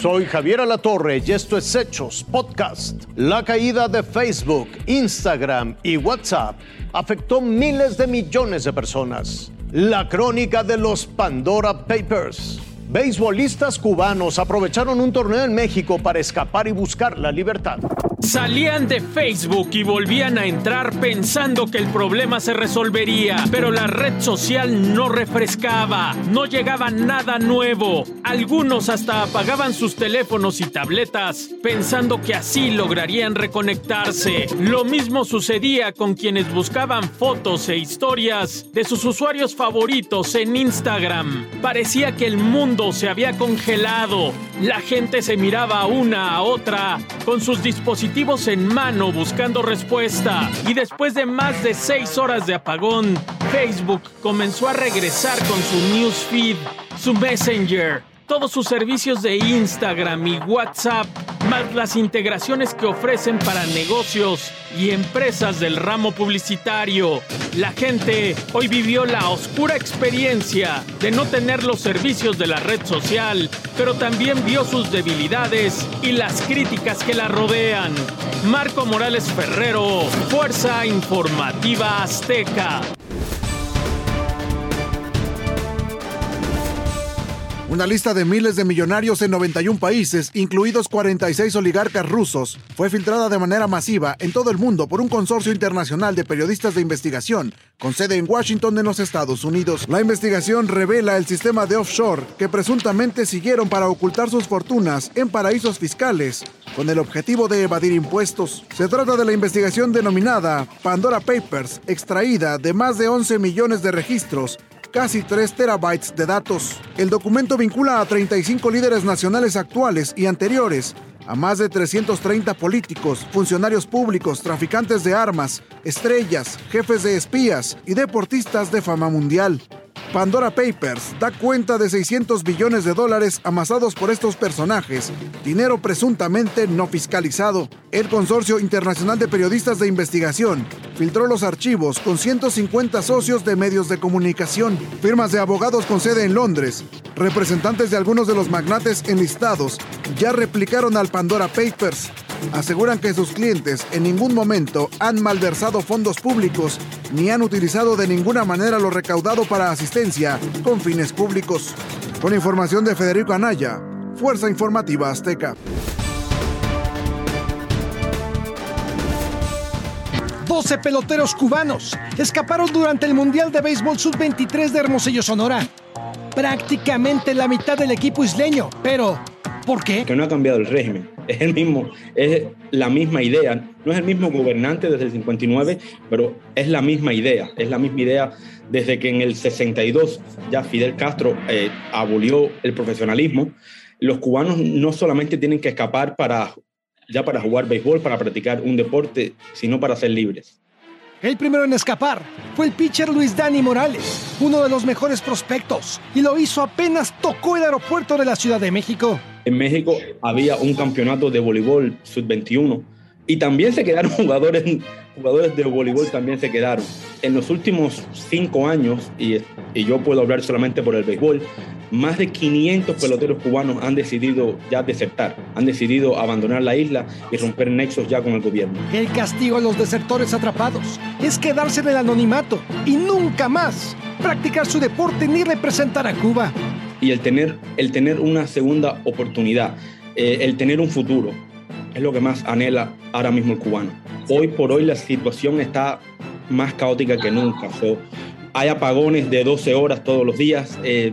Soy Javier Alatorre y esto es Hechos Podcast. La caída de Facebook, Instagram y WhatsApp afectó miles de millones de personas. La crónica de los Pandora Papers. Beisbolistas cubanos aprovecharon un torneo en México para escapar y buscar la libertad. Salían de Facebook y volvían a entrar pensando que el problema se resolvería, pero la red social no refrescaba, no llegaba nada nuevo. Algunos hasta apagaban sus teléfonos y tabletas pensando que así lograrían reconectarse. Lo mismo sucedía con quienes buscaban fotos e historias de sus usuarios favoritos en Instagram. Parecía que el mundo se había congelado. La gente se miraba una a otra con sus dispositivos en mano buscando respuesta. Y después de más de seis horas de apagón, Facebook comenzó a regresar con su newsfeed, su Messenger, todos sus servicios de Instagram y WhatsApp, más las integraciones que ofrecen para negocios y empresas del ramo publicitario. La gente hoy vivió la oscura experiencia de no tener los servicios de la red social, pero también vio sus debilidades y las críticas que la rodean. Marco Morales Ferrero, Fuerza Informativa Azteca. Una lista de miles de millonarios en 91 países, incluidos 46 oligarcas rusos, fue filtrada de manera masiva en todo el mundo por un consorcio internacional de periodistas de investigación con sede en Washington en los Estados Unidos. La investigación revela el sistema de offshore que presuntamente siguieron para ocultar sus fortunas en paraísos fiscales con el objetivo de evadir impuestos. Se trata de la investigación denominada Pandora Papers, extraída de más de 11 millones de registros casi 3 terabytes de datos. El documento vincula a 35 líderes nacionales actuales y anteriores, a más de 330 políticos, funcionarios públicos, traficantes de armas, estrellas, jefes de espías y deportistas de fama mundial. Pandora Papers da cuenta de 600 billones de dólares amasados por estos personajes, dinero presuntamente no fiscalizado. El Consorcio Internacional de Periodistas de Investigación filtró los archivos con 150 socios de medios de comunicación, firmas de abogados con sede en Londres, representantes de algunos de los magnates enlistados, ya replicaron al Pandora Papers aseguran que sus clientes en ningún momento han malversado fondos públicos ni han utilizado de ninguna manera lo recaudado para asistencia con fines públicos. Con información de Federico Anaya, Fuerza Informativa Azteca. 12 peloteros cubanos escaparon durante el Mundial de Béisbol Sub-23 de Hermosillo, Sonora. Prácticamente la mitad del equipo isleño, pero ¿por qué? Que no ha cambiado el régimen es el mismo, es la misma idea. No es el mismo gobernante desde el 59, pero es la misma idea. Es la misma idea desde que en el 62 ya Fidel Castro eh, abolió el profesionalismo. Los cubanos no solamente tienen que escapar para ya para jugar béisbol, para practicar un deporte, sino para ser libres. El primero en escapar fue el pitcher Luis Dani Morales, uno de los mejores prospectos, y lo hizo apenas tocó el aeropuerto de la Ciudad de México. En México había un campeonato de voleibol sub-21 y también se quedaron jugadores, jugadores de voleibol, también se quedaron. En los últimos cinco años, y, y yo puedo hablar solamente por el béisbol, más de 500 peloteros cubanos han decidido ya desertar, han decidido abandonar la isla y romper nexos ya con el gobierno. El castigo a los desertores atrapados es quedarse en el anonimato y nunca más practicar su deporte ni representar a Cuba y el tener, el tener una segunda oportunidad, eh, el tener un futuro, es lo que más anhela ahora mismo el cubano. Hoy por hoy la situación está más caótica que nunca. hay apagones de 12 horas todos los días, eh,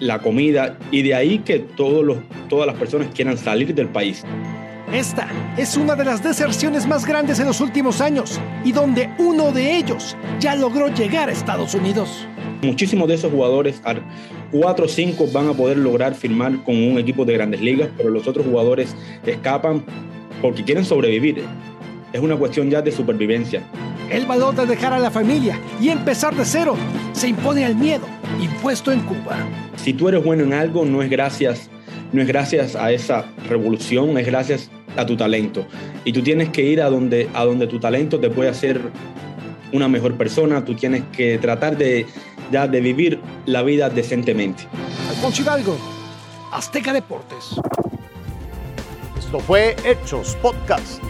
la comida, y de ahí que todos los, todas las personas quieran salir del país. Esta es una de las deserciones más grandes en los últimos años y donde uno de ellos ya logró llegar a Estados Unidos. Muchísimos de esos jugadores, cuatro o cinco, van a poder lograr firmar con un equipo de grandes ligas, pero los otros jugadores escapan porque quieren sobrevivir. Es una cuestión ya de supervivencia. El valor de dejar a la familia y empezar de cero se impone al miedo impuesto en Cuba. Si tú eres bueno en algo, no es gracias, no es gracias a esa revolución, es gracias a tu talento. Y tú tienes que ir a donde, a donde tu talento te puede hacer una mejor persona, tú tienes que tratar de ya de vivir la vida decentemente. Alfonso Hidalgo, Azteca Deportes. Esto fue Hechos Podcast.